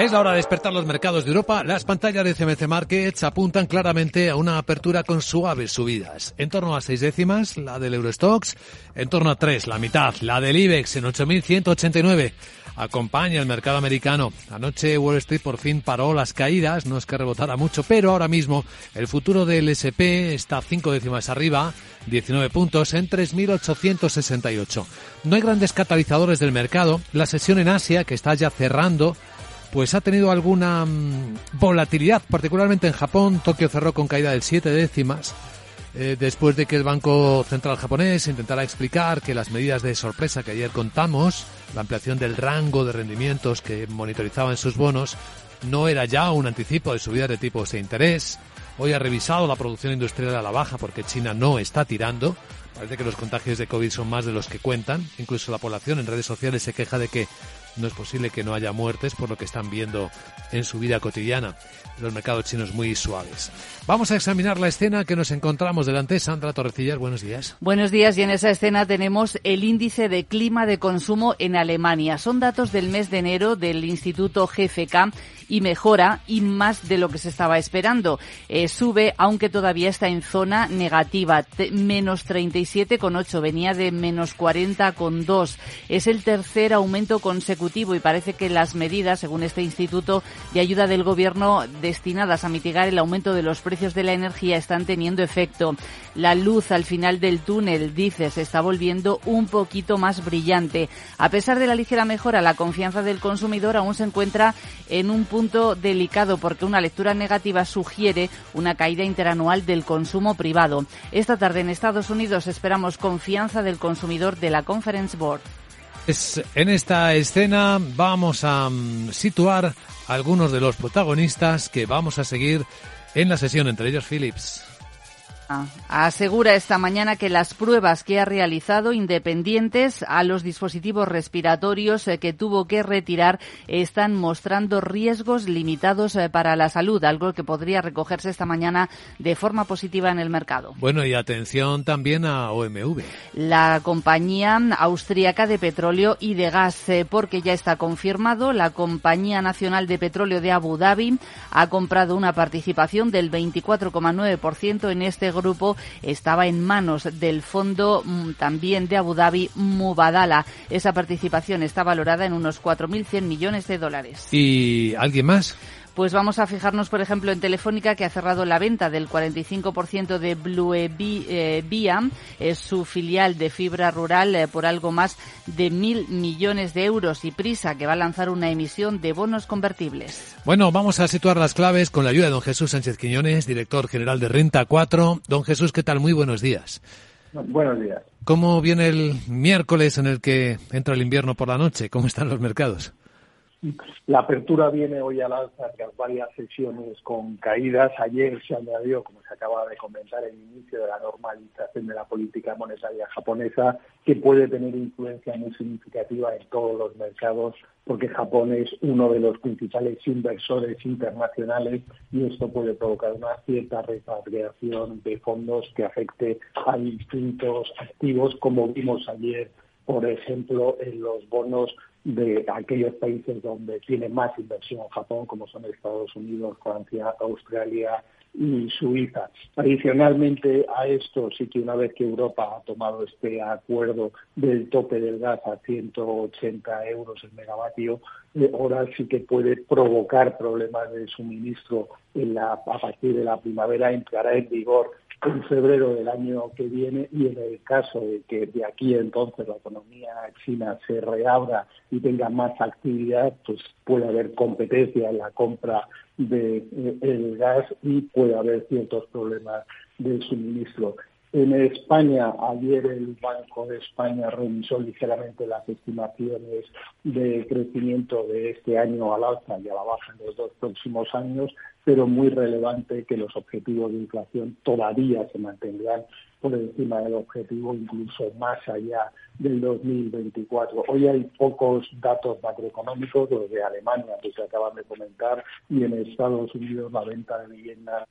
Es la hora de despertar los mercados de Europa. Las pantallas de CMC Markets apuntan claramente a una apertura con suaves subidas. En torno a seis décimas, la del Eurostox. En torno a tres, la mitad, la del IBEX en 8.189. Acompaña el mercado americano. Anoche Wall Street por fin paró las caídas. No es que rebotara mucho, pero ahora mismo el futuro del SP está cinco décimas arriba, 19 puntos en 3.868. No hay grandes catalizadores del mercado. La sesión en Asia, que está ya cerrando, pues ha tenido alguna mm, volatilidad, particularmente en Japón. Tokio cerró con caída del 7 décimas. Eh, después de que el Banco Central japonés intentara explicar que las medidas de sorpresa que ayer contamos, la ampliación del rango de rendimientos que monitorizaban sus bonos, no era ya un anticipo de subida de tipos de interés. Hoy ha revisado la producción industrial a la baja porque China no está tirando. Parece que los contagios de COVID son más de los que cuentan. Incluso la población en redes sociales se queja de que no es posible que no haya muertes por lo que están viendo en su vida cotidiana. Los mercados chinos muy suaves. Vamos a examinar la escena que nos encontramos delante. Sandra Torrecillas, buenos días. Buenos días y en esa escena tenemos el índice de clima de consumo en Alemania. Son datos del mes de enero del Instituto GFK y mejora y más de lo que se estaba esperando. Eh, sube, aunque todavía está en zona negativa, menos 37,8, venía de menos 40,2. Es el tercer aumento consecutivo y parece que las medidas, según este instituto de ayuda del gobierno destinadas a mitigar el aumento de los precios de la energía, están teniendo efecto. La luz al final del túnel, dice, se está volviendo un poquito más brillante. A pesar de la ligera mejora, la confianza del consumidor aún se encuentra en un punto delicado porque una lectura negativa sugiere una caída interanual del consumo privado. Esta tarde en Estados Unidos esperamos confianza del consumidor de la Conference Board. En esta escena vamos a mm, situar algunos de los protagonistas que vamos a seguir en la sesión, entre ellos Philips. Asegura esta mañana que las pruebas que ha realizado independientes a los dispositivos respiratorios eh, que tuvo que retirar están mostrando riesgos limitados eh, para la salud, algo que podría recogerse esta mañana de forma positiva en el mercado. Bueno, y atención también a OMV. La compañía austríaca de petróleo y de gas, eh, porque ya está confirmado, la Compañía Nacional de Petróleo de Abu Dhabi ha comprado una participación del 24,9% en este grupo grupo estaba en manos del fondo mm, también de Abu Dhabi, Mubadala. Esa participación está valorada en unos 4.100 millones de dólares. ¿Y alguien más? Pues vamos a fijarnos, por ejemplo, en Telefónica, que ha cerrado la venta del 45% de Blue eh, Via, es su filial de fibra rural, eh, por algo más de mil millones de euros. Y Prisa, que va a lanzar una emisión de bonos convertibles. Bueno, vamos a situar las claves con la ayuda de don Jesús Sánchez Quiñones, director general de Renta 4. Don Jesús, ¿qué tal? Muy buenos días. Buenos días. ¿Cómo viene el miércoles en el que entra el invierno por la noche? ¿Cómo están los mercados? La apertura viene hoy al alza tras varias sesiones con caídas. Ayer se añadió, como se acaba de comentar, el inicio de la normalización de la política monetaria japonesa, que puede tener influencia muy significativa en todos los mercados, porque Japón es uno de los principales inversores internacionales y esto puede provocar una cierta repatriación de fondos que afecte a distintos activos, como vimos ayer, por ejemplo, en los bonos de aquellos países donde tiene más inversión Japón, como son Estados Unidos, Francia, Australia y Suiza. Adicionalmente a esto, sí que una vez que Europa ha tomado este acuerdo del tope del gas a 180 euros el megavatio, eh, ahora sí que puede provocar problemas de suministro en la, a partir de la primavera, entrará en vigor en febrero del año que viene y en el caso de que de aquí entonces la economía china se reabra y tenga más actividad, pues puede haber competencia en la compra del de, eh, gas y puede haber ciertos problemas de suministro. En España, ayer el Banco de España revisó ligeramente las estimaciones de crecimiento de este año al alza y a la baja en los dos próximos años, pero muy relevante que los objetivos de inflación todavía se mantendrán por encima del objetivo, incluso más allá del 2024. Hoy hay pocos datos macroeconómicos, los de Alemania, que se acaban de comentar, y en Estados Unidos la venta de viviendas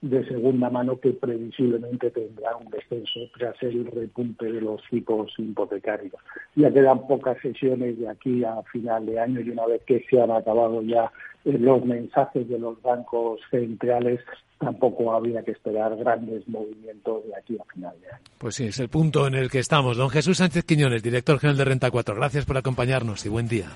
de segunda mano que previsiblemente tendrá un descenso tras el repunte de los tipos hipotecarios. Ya quedan pocas sesiones de aquí a final de año y una vez que se han acabado ya eh, los mensajes de los bancos centrales, tampoco habría que esperar grandes movimientos de aquí a final de año. Pues sí, es el punto en el que estamos. Don Jesús Sánchez Quiñones, director general de Renta 4. Gracias por acompañarnos y buen día.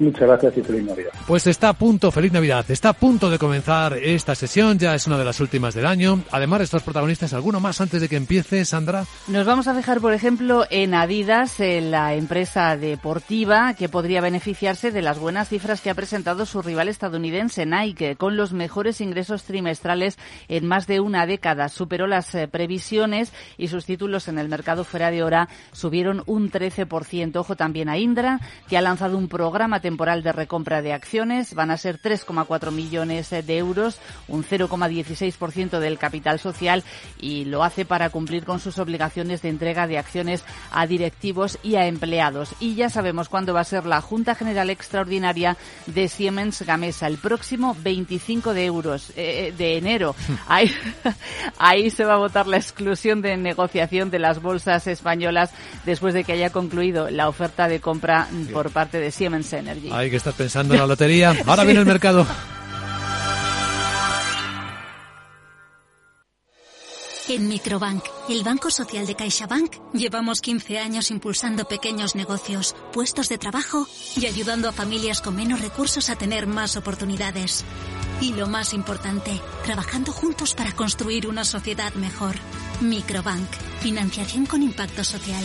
Muchas gracias y feliz Navidad. Pues está a punto, feliz Navidad, está a punto de comenzar esta sesión, ya es una de las últimas del año. Además, estos protagonistas, ¿alguno más antes de que empiece, Sandra? Nos vamos a dejar, por ejemplo, en Adidas, en la empresa deportiva que podría beneficiarse de las buenas cifras que ha presentado su rival estadounidense Nike, con los mejores ingresos trimestrales en más de una década. Superó las eh, previsiones y sus títulos en el mercado fuera de hora subieron un 13%. Ojo también a Indra, que ha lanzado un programa temporal de recompra de acciones. Van a ser 3,4 millones de euros, un 0,16% del capital social y lo hace para cumplir con sus obligaciones de entrega de acciones a directivos y a empleados. Y ya sabemos cuándo va a ser la Junta General Extraordinaria de Siemens Gamesa, el próximo 25 de euros eh, eh, de enero. Ahí, ahí se va a votar la exclusión de negociación de las bolsas españolas después de que haya concluido la oferta de compra por parte de Siemens Energy. Hay que estar pensando en la lotería. Ahora viene el mercado. En Microbank, el Banco Social de CaixaBank, llevamos 15 años impulsando pequeños negocios, puestos de trabajo y ayudando a familias con menos recursos a tener más oportunidades. Y lo más importante, trabajando juntos para construir una sociedad mejor. Microbank, financiación con impacto social.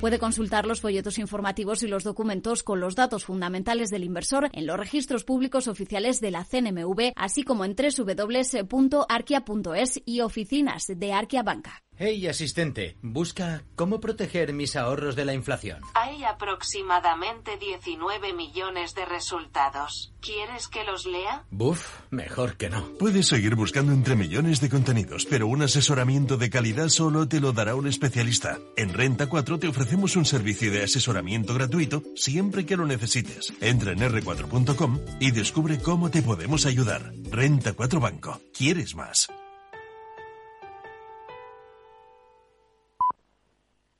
Puede consultar los folletos informativos y los documentos con los datos fundamentales del inversor en los registros públicos oficiales de la CNMV, así como en www.arquia.es y oficinas de Arquia Banca. Hey, asistente, busca cómo proteger mis ahorros de la inflación. Hay aproximadamente 19 millones de resultados. ¿Quieres que los lea? Buf, mejor que no. Puedes seguir buscando entre millones de contenidos, pero un asesoramiento de calidad solo te lo dará un especialista. En Renta 4 te ofrecemos un servicio de asesoramiento gratuito siempre que lo necesites. Entra en r4.com y descubre cómo te podemos ayudar. Renta 4 Banco. ¿Quieres más?